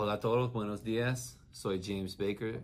Hola a todos, buenos días. Soy James Baker,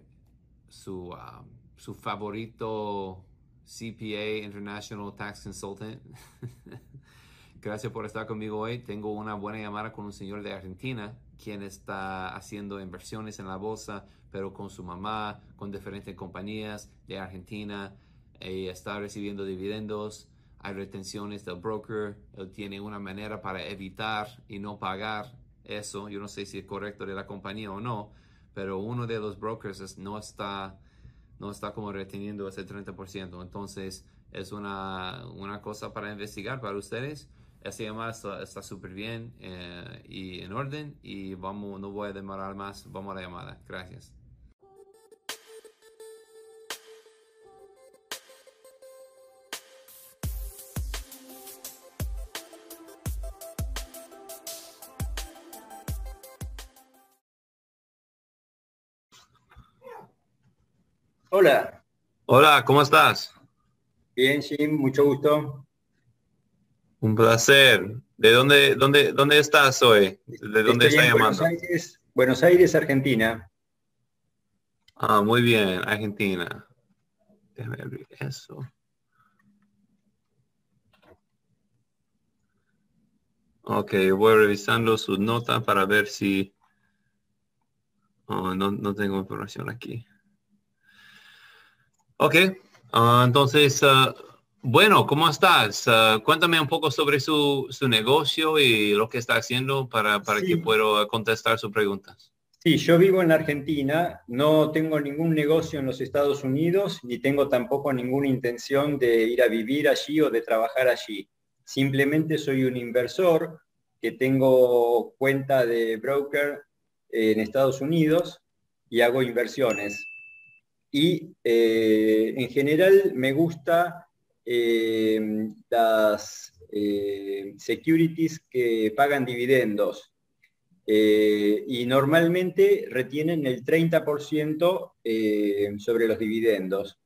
su, um, su favorito CPA International Tax Consultant. Gracias por estar conmigo hoy. Tengo una buena llamada con un señor de Argentina, quien está haciendo inversiones en la bolsa, pero con su mamá, con diferentes compañías de Argentina. y está recibiendo dividendos. Hay retenciones del broker. Él tiene una manera para evitar y no pagar eso. Yo no sé si es correcto de la compañía o no, pero uno de los brokers no está no está como reteniendo ese 30%. Entonces, es una, una cosa para investigar para ustedes. Esa llamada está súper bien eh, y en orden y vamos, no voy a demorar más, vamos a la llamada. Gracias. Hola. Hola, ¿cómo estás? Bien, Jim, mucho gusto. Un placer. ¿De dónde, dónde, dónde estás hoy? ¿De dónde estás llamando? Buenos Aires, Buenos Aires, Argentina. Ah, muy bien, Argentina. Déjame abrir eso. Ok, voy revisando sus notas para ver si... Oh, no, no tengo información aquí. Ok, ah, entonces, ah, bueno, ¿cómo estás? Ah, cuéntame un poco sobre su, negocio y lo que está haciendo para, para que pueda contestar sus preguntas. Sí, yo vivo en Argentina, no tengo ningún negocio en los Estados Unidos, ni tengo tampoco ninguna intención de ir a vivir allí o de trabajar allí. Simplemente soy un inversor que tengo cuenta de broker en Estados Unidos y hago inversiones y eh, en general me gusta eh, las eh, securities que pagan dividendos y normalmente retienen el 30% sobre los dividendos.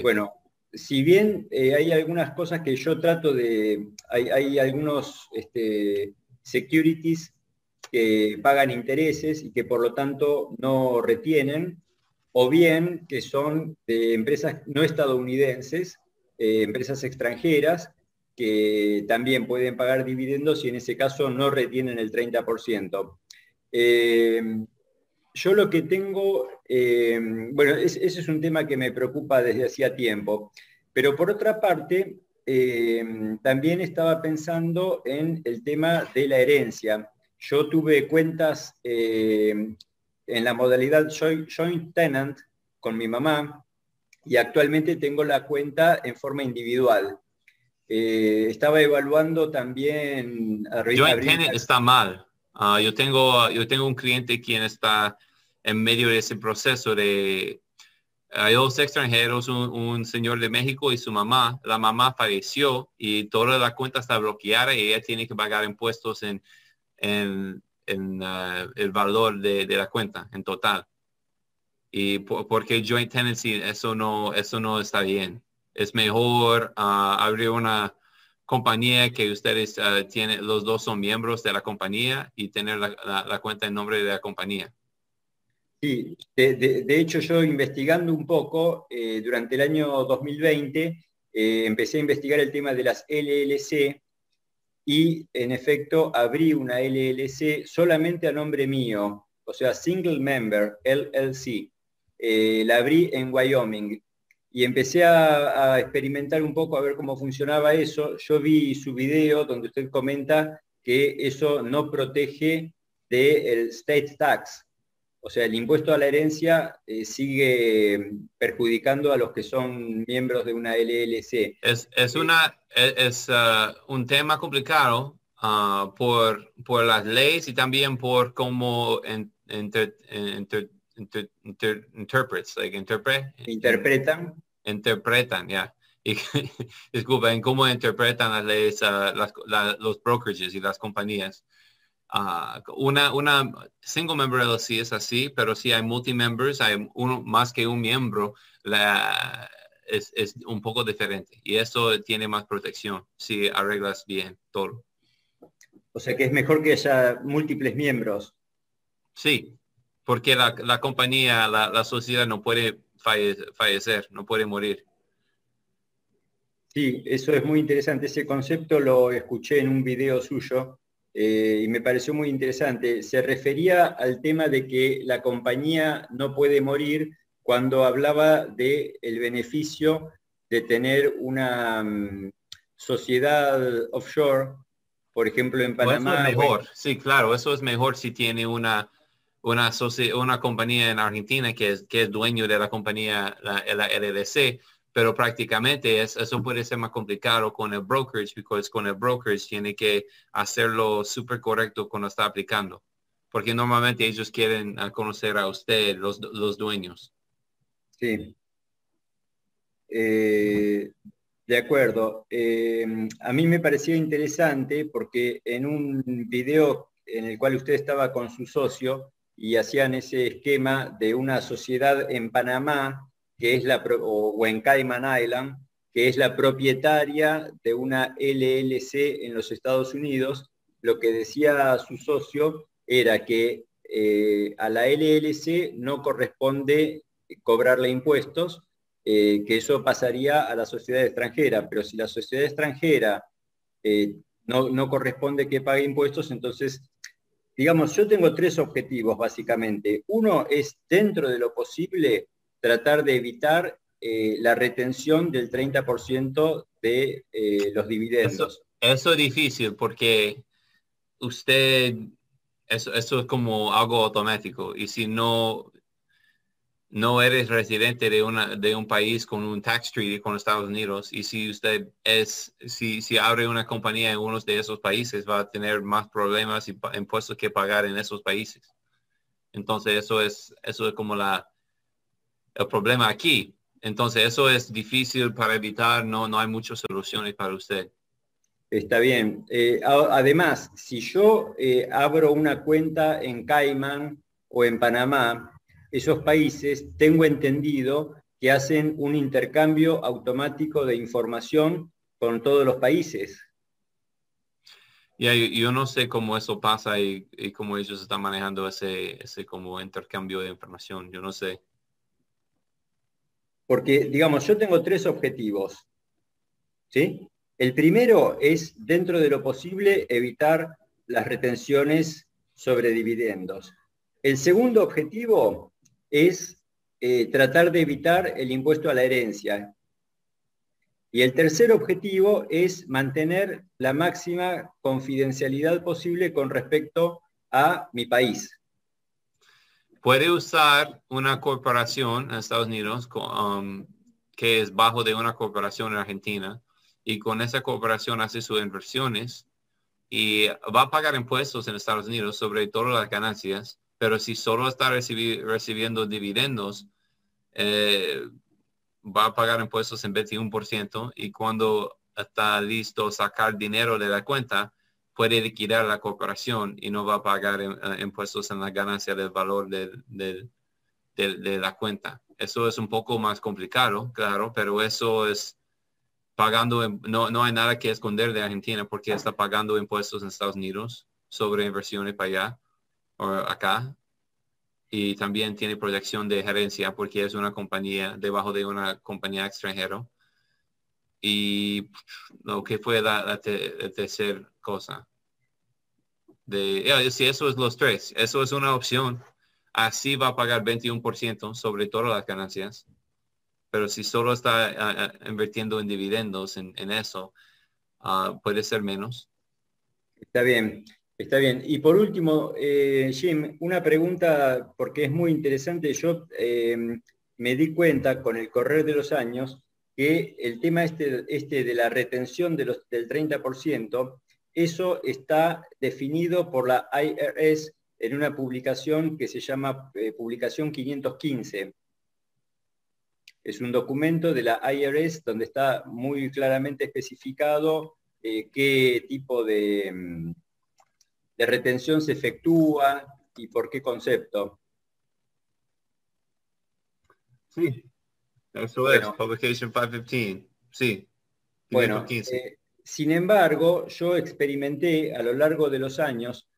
Bueno, si bien hay algunas cosas que yo trato de, hay, algunos este, securities que pagan intereses y que por lo tanto no retienen, o bien que son de empresas no estadounidenses, eh, empresas extranjeras, que también pueden pagar dividendos y en ese caso no retienen el 30%. Eh, yo lo que tengo, eh, bueno, ese es un tema que me preocupa desde hacía tiempo, pero por otra parte, también estaba pensando en el tema de la herencia. Yo tuve cuentas en la modalidad joint tenant con mi mamá y actualmente tengo la cuenta en forma individual. Eh, estaba evaluando también... Joint tenant está mal. Ah, yo, tengo, yo tengo un cliente quien está en medio de ese proceso de... Hay dos extranjeros, un, señor de México y su mamá. La mamá falleció y toda la cuenta está bloqueada y ella tiene que pagar impuestos en, en en uh, el valor de, la cuenta en total. Y porque joint tenancy, eso no, eso no está bien. Es mejor uh, abrir una compañía que ustedes uh, tienen, los dos son miembros de la compañía y tener la, cuenta en nombre de la compañía. Sí, de, hecho yo investigando un poco, eh, durante el año 2020 eh, empecé a investigar el tema de las LLC, y en efecto abrí una LLC solamente a nombre mío, o sea, Single Member, LLC. Eh, la abrí en Wyoming y empecé a, experimentar un poco a ver cómo funcionaba eso. Yo vi su video donde usted comenta que eso no protege del state tax, o sea, el impuesto a la herencia eh, sigue perjudicando a los que son miembros de una LLC. Es, es una, es, uh, un tema complicado uh, por, por las leyes y también por cómo interpretan, interpretan. Interpretan, ya. Y disculpen, cómo interpretan las leyes, uh, los brokerages y las compañías. Ah, una, una single member LLC es así, pero si hay multi-members, hay uno más que un miembro, la, es, es, un poco diferente. Y eso tiene más protección si arreglas bien todo. O sea que es mejor que haya múltiples miembros. Sí, Porque la, la compañía, la, la, sociedad no puede fallecer, no puede morir. Sí, eso es muy interesante. Ese concepto lo escuché en un video suyo eh, y me pareció muy interesante. Se refería al tema de que la compañía no puede morir cuando hablaba del el beneficio de tener una mm, sociedad offshore, por ejemplo en Panamá. mejor, sí, claro, eso es mejor si tiene una, una, una compañía en Argentina que es, que es dueño de la compañía, la, la LLC, pero prácticamente es, eso puede ser más complicado con el brokerage, porque con el brokerage tiene que hacerlo súper correcto cuando está aplicando, porque normalmente ellos quieren conocer a usted, los, los dueños. Sí. Eh, de acuerdo. Eh, a mí me parecía interesante porque en un video en el cual usted estaba con su socio y hacían ese esquema de una sociedad en Panamá, que es la, o, en Cayman Island, que es la propietaria de una LLC en los Estados Unidos, lo que decía su socio era que eh, a la LLC no corresponde cobrarle impuestos, eh, que eso pasaría a la sociedad extranjera, pero si la sociedad extranjera eh, no, corresponde que pague impuestos, entonces, digamos, yo tengo tres objetivos básicamente. Uno es, dentro de lo posible, tratar de evitar eh, la retención del 30% de los dividendos. Eso, es difícil porque usted, eso, eso es como algo automático y si no, no eres residente de, una, de un país con un tax treaty con Estados Unidos y si usted es, si, si abre una compañía en uno de esos países va a tener más problemas y impuestos que pagar en esos países. Entonces eso es, eso es como la, el problema aquí. Entonces eso es difícil para evitar, no, no hay muchas soluciones para usted. Está bien. Eh, además, si yo eh, abro una cuenta en Cayman o en Panamá, esos países, tengo entendido que hacen un intercambio automático de información con todos los países. Y yo no sé cómo eso pasa y, cómo ellos están manejando ese, ese como intercambio de información. Yo no sé. Porque, digamos, yo tengo tres objetivos. ¿sí? El primero es, dentro de lo posible, evitar las retenciones sobre dividendos. El segundo objetivo es eh, tratar de evitar el impuesto a la herencia. Y el tercer objetivo es mantener la máxima confidencialidad posible con respecto a mi país. Puede usar una corporación en Estados Unidos um, que es bajo de una corporación en Argentina y con esa corporación hace sus inversiones y va a pagar impuestos en Estados Unidos sobre todas las ganancias pero si solo está recibiendo dividendos, eh, va a pagar impuestos en 21% y cuando está listo sacar dinero de la cuenta, puede liquidar la corporación y no va a pagar eh, impuestos en la ganancia del valor de, de, la cuenta. Eso es un poco más complicado, claro, pero eso es pagando, no, no hay nada que esconder de Argentina porque está pagando impuestos en Estados Unidos sobre inversiones para allá acá y también tiene proyección de gerencia porque es una compañía debajo de una compañía extranjera. Y lo que fue la, tercera cosa. De, si eso es los tres, eso es una opción. Así va a pagar 21% sobre todas las ganancias. Pero si solo está invirtiendo en dividendos en, eso, ah, puede ser menos. Está bien. Está bien. Y por último, eh, Jim, una pregunta porque es muy interesante. Yo em, me di cuenta con el correr de los años que el tema este, este de la retención de los, del 30%, eso está definido por la IRS en una publicación que se llama eh, Publicación 515. Es un documento de la IRS donde está muy claramente especificado eh, qué tipo de em, de retención se efectúa y por qué concepto. Sí, eso es, Publication 515, sí. Bueno, eh, sin embargo, yo experimenté a lo largo de los años,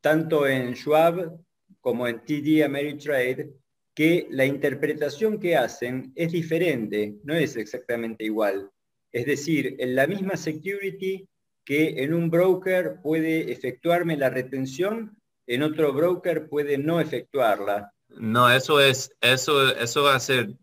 tanto en Schwab como en TD Ameritrade, que la interpretación que hacen es diferente, no es exactamente igual. Es decir, en la misma security que en un broker puede efectuarme la retención, en otro broker puede no efectuarla. No, eso es, eso, eso va a ser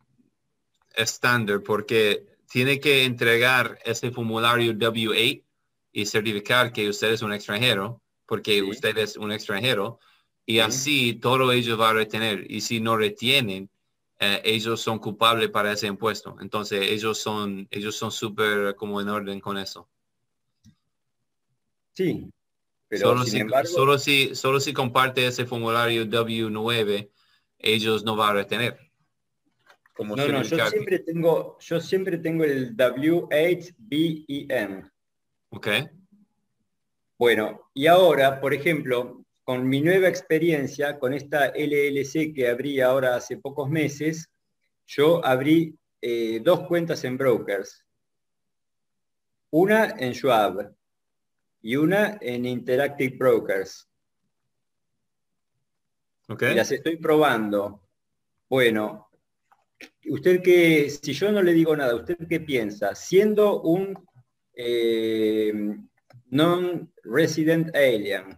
estándar porque tiene que entregar ese formulario W8 y certificar que usted es un extranjero, porque usted es un extranjero, y así todo ellos van a retener. Y si no retienen, eh, ellos son culpables para ese impuesto. Entonces ellos son ellos son súper como en orden con eso. Sí, pero solo, si, solo, si, solo si comparte ese formulario W9, ellos no van a retener. Como no, no, yo siempre, tengo, yo siempre tengo el W8BEN. Ok. Bueno, y ahora, por ejemplo, con mi nueva experiencia, con esta LLC que abrí ahora hace pocos meses, yo abrí eh, dos cuentas en brokers. Una en Schwab y una en Interactive Brokers. Okay. Las estoy probando. Bueno, usted que, si yo no le digo nada, ¿usted qué piensa? Siendo un eh, non-resident alien,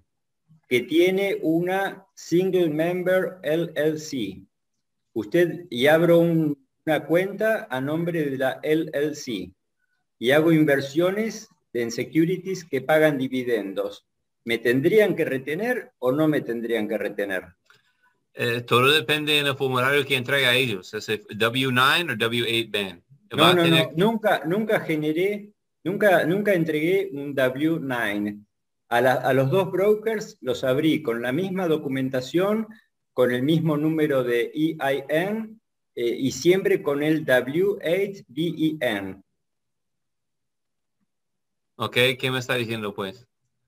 que tiene una single member LLC. Usted y abro una cuenta a nombre de la LLC y hago inversiones en securities que pagan dividendos. ¿Me tendrían que retener o no me tendrían que retener? Eh, todo depende del formulario que entrega a ellos. ¿Es W9 o W8 ban? No, no, no, nunca, nunca generé, nunca, nunca entregué un W9 a, los dos brokers los abrí con la misma documentación, con el mismo número de EIN eh, y siempre con el W8BEN. Ok, ¿qué me está diciendo pues?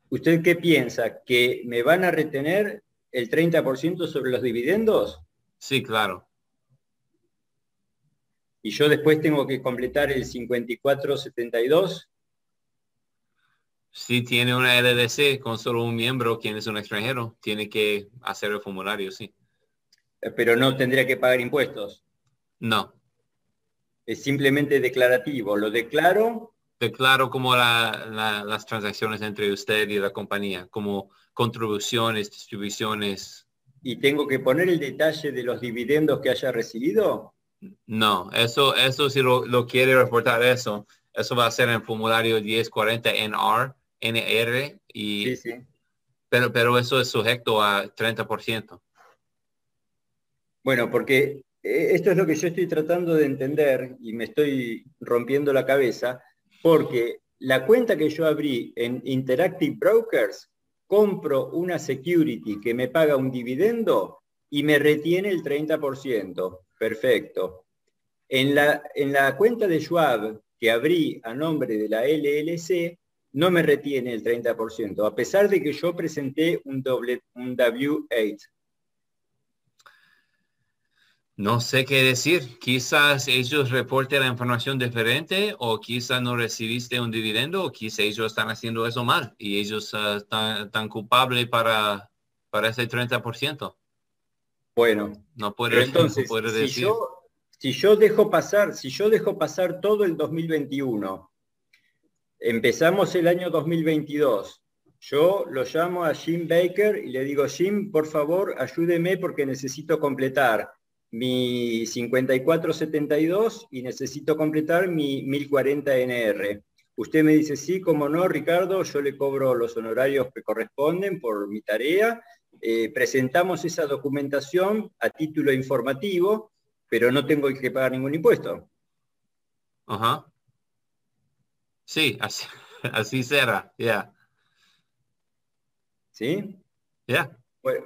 ¿Usted qué piensa? ¿Que me van a retener el 30% sobre los dividendos? Sí, claro. Y yo después tengo que completar el 5472 si tiene una LDC con solo un miembro, quien es un extranjero, tiene que hacer el formulario, sí. Eh, pero no tendría que pagar impuestos. No. Es simplemente declarativo. Lo declaro. Declaro como las transacciones entre usted y la compañía, como contribuciones, distribuciones. ¿Y tengo que poner el detalle de los dividendos que haya recibido? No, eso, eso si lo, lo quiere reportar eso, eso va a ser en el formulario 1040 NR NR y Pero, pero eso es sujeto a 30%. Bueno, porque eh, esto es lo que yo estoy tratando de entender y me estoy rompiendo la cabeza, porque la cuenta que yo abrí en Interactive Brokers, compro una security que me paga un dividendo y me retiene el 30%. Perfecto. En la, en la cuenta de Schwab que abrí a nombre de la LLC, no me retiene el 30%, a pesar de que yo presenté un, un W8. No sé qué decir. Quizás ellos reporten la información diferente o quizás no recibiste un dividendo o quizás ellos están haciendo eso mal y ellos uh, están, culpables para, para ese 30%. Bueno, no puede, entonces, decir. Si yo, si yo dejo pasar, si yo dejo pasar todo el 2021 Empezamos el año 2022. Yo lo llamo a Jim Baker y le digo, Jim, por favor, ayúdeme porque necesito completar mi 5472 y necesito completar mi 1040 NR. Usted me dice, sí, como no, Ricardo, yo le cobro los honorarios que corresponden por mi tarea. Eh, presentamos esa documentación a título informativo, pero no tengo que pagar ningún impuesto. Ajá. Sí, así, así será, ya. ¿Sí? Ya.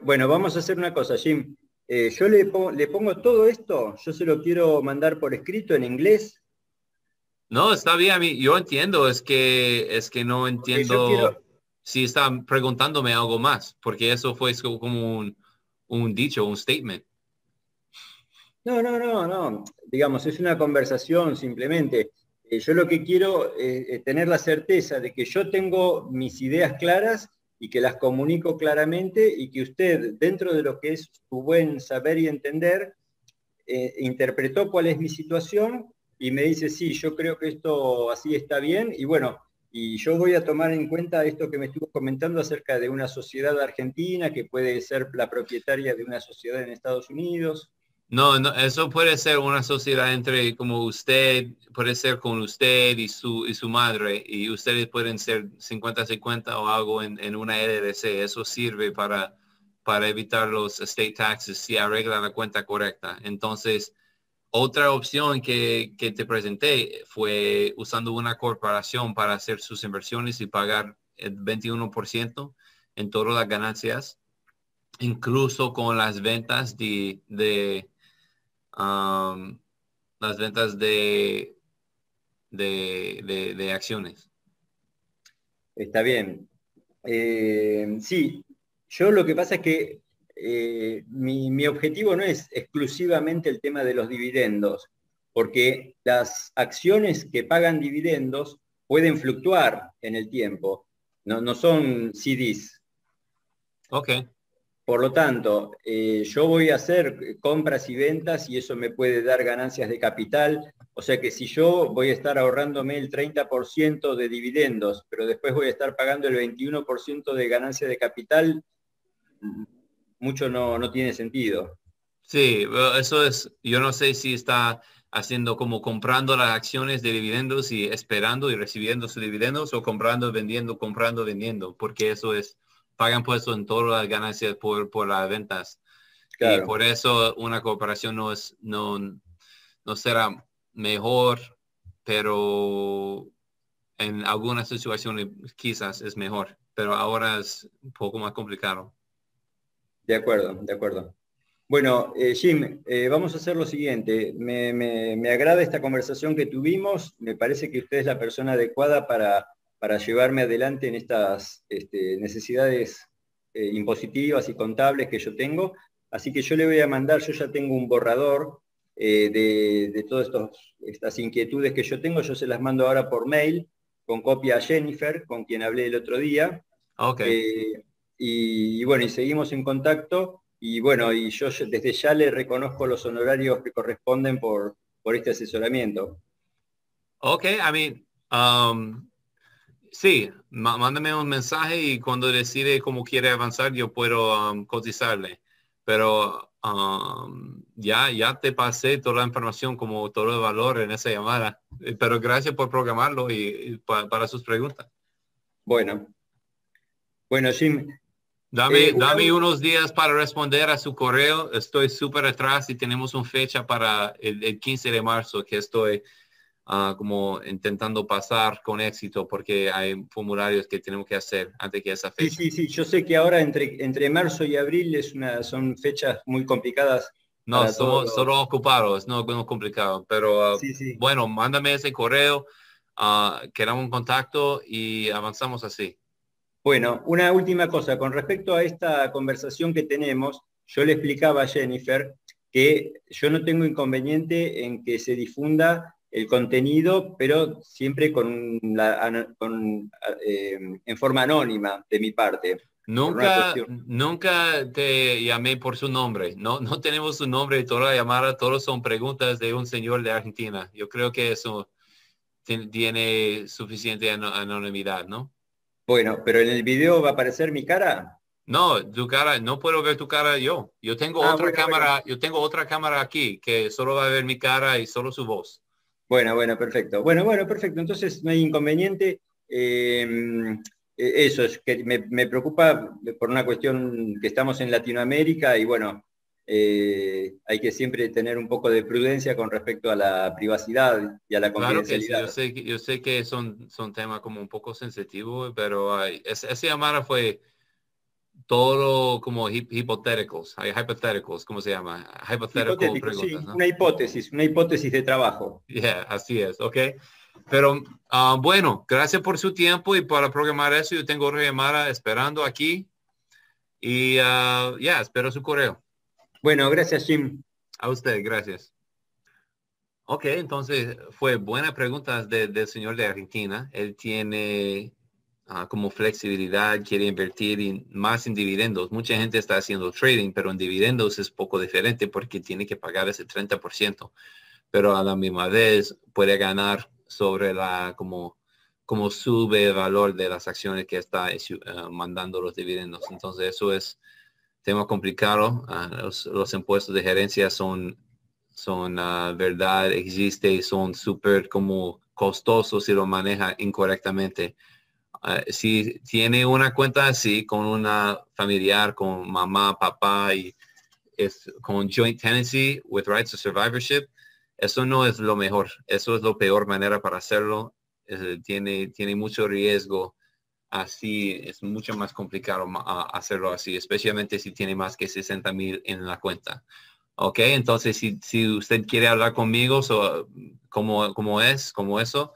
Bueno, vamos a hacer una cosa, Jim. Eh, yo le, le pongo todo esto, yo se lo quiero mandar por escrito en inglés. No, está bien, yo entiendo, es que es que no entiendo si están preguntándome algo más, porque eso fue como un, un dicho, un statement. No, no, no, no. Digamos, es una conversación simplemente. Eh, yo lo que quiero es tener la certeza de que yo tengo mis ideas claras y que las comunico claramente y que usted, dentro de lo que es su buen saber y entender, eh, interpretó cuál es mi situación y me dice, sí, yo creo que esto así está bien y bueno, y yo voy a tomar en cuenta esto que me estuvo comentando acerca de una sociedad argentina que puede ser la propietaria de una sociedad en Estados Unidos. No, no, eso puede ser una sociedad entre como usted, puede ser con usted y su, y su madre, y ustedes pueden ser 50-50 o algo en, en, una LLC. Eso sirve para, para evitar los state taxes si arregla la cuenta correcta. Entonces, otra opción que, que te presenté fue usando una corporación para hacer sus inversiones y pagar el 21% en todas las ganancias, incluso con las ventas de, de las ventas de, de, acciones. Está bien. Eh, sí, yo lo que pasa es que eh, mi, objetivo no es exclusivamente el tema de los dividendos, porque las acciones que pagan dividendos pueden fluctuar en el tiempo, no, no son CDs. Ok. Por lo tanto, eh, yo voy a hacer compras y ventas y eso me puede dar ganancias de capital. O sea que si yo voy a estar ahorrándome el 30% de dividendos, pero después voy a estar pagando el 21% de ganancia de capital, mucho no, no tiene sentido. Sí, eso es, yo no sé si está haciendo como comprando las acciones de dividendos y esperando y recibiendo sus dividendos o comprando, vendiendo, comprando, vendiendo, porque eso es pagan puesto en todas las ganancias por, por las ventas. Y por eso una cooperación no, es, no, no será mejor, pero en algunas situaciones quizás es mejor, pero ahora es un poco más complicado. De acuerdo, de acuerdo. Bueno, eh, Jim, eh, vamos a hacer lo siguiente. Me, me, me, agrada esta conversación que tuvimos. Me parece que usted es la persona adecuada para para llevarme adelante en estas este, necesidades eh, impositivas y contables que yo tengo. Así que yo le voy a mandar, yo ya tengo un borrador eh, de, todas estas inquietudes que yo tengo, yo se las mando ahora por mail, con copia a Jennifer, con quien hablé el otro día. Eh, y, bueno, y seguimos en contacto. Y bueno, y yo desde ya le reconozco los honorarios que corresponden por, por este asesoramiento. Ok, I mean, um, Sí, mándame un mensaje y cuando decide cómo quiere avanzar yo puedo um, cotizarle. Pero um, ya, ya te pasé toda la información como todo el valor en esa llamada. Eh, pero gracias por programarlo y, para sus preguntas. Bueno. Bueno, Jim. Dame, eh, dame unos días para responder a su correo. Estoy súper atrás y tenemos una fecha para el, el 15 de marzo que estoy Ah, como intentando pasar con éxito porque hay formularios que tenemos que hacer antes que esa fecha. Sí, sí, sí, yo sé que ahora entre, entre marzo y abril es una, son fechas muy complicadas. No, somos solo ocupados, no es complicado, pero bueno, mándame ese correo, uh, quedamos en contacto y avanzamos así. Bueno, una última cosa, con respecto a esta conversación que tenemos, yo le explicaba a Jennifer que yo no tengo inconveniente en que se difunda el contenido, pero siempre con, eh, en forma anónima de mi parte. Nunca, nunca te llamé por su nombre. No, no tenemos su nombre toda la llamada, todos son preguntas de un señor de Argentina. Yo creo que eso tiene suficiente anonimidad, ¿no? Bueno, pero en el video va a aparecer mi cara. No, tu cara, no puedo ver tu cara yo. Yo tengo ah, otra cámara, yo tengo otra cámara aquí que solo va a ver mi cara y solo su voz. Bueno, bueno, perfecto. Bueno, bueno, perfecto. Entonces no hay inconveniente. Eh, eh, eso es que me, preocupa por una cuestión que estamos en Latinoamérica y bueno, eh, hay que siempre tener un poco de prudencia con respecto a la privacidad y a la confidencialidad. yo, sé, yo sé que son, son temas como un poco sensitivos, pero esa llamada fue todo como hipotéticos, hay hipotéticos, ¿cómo se llama? Una hipótesis, una hipótesis de trabajo. Yeah, así es, ok. Pero ah, bueno, gracias por su tiempo y para programar eso. Yo tengo otra llamada esperando aquí y uh, ya, espero su correo. Bueno, gracias Jim. A usted, gracias. Ok, entonces fue buena pregunta del señor de Argentina. Él tiene ah, como flexibilidad, quiere invertir más en dividendos. Mucha gente está haciendo trading, pero en dividendos es poco diferente porque tiene que pagar ese 30%. Pero a la misma vez puede ganar sobre la, como, como sube el valor de las acciones que está eh, mandando los dividendos. Entonces eso es tema complicado. Ah, los, impuestos de gerencia son, son uh, verdad, existe y son súper como costosos si lo maneja incorrectamente. Ah, si tiene una cuenta así con una familiar, con mamá, papá y es con joint tenancy with rights of survivorship, eso no es lo mejor. Eso es lo peor manera para hacerlo. tiene, tiene mucho riesgo así es mucho más complicado hacerlo así, especialmente si tiene más que 60 mil en la cuenta. Ok, entonces si, si usted quiere hablar conmigo so, como, como es, como eso,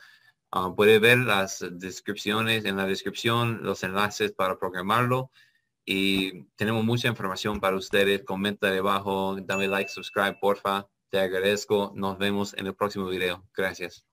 ah, puede ver las descripciones en la descripción, los enlaces para programarlo. Y tenemos mucha información para ustedes. Comenta debajo, dame like, subscribe, porfa. Te agradezco. Nos vemos en el próximo video. Gracias.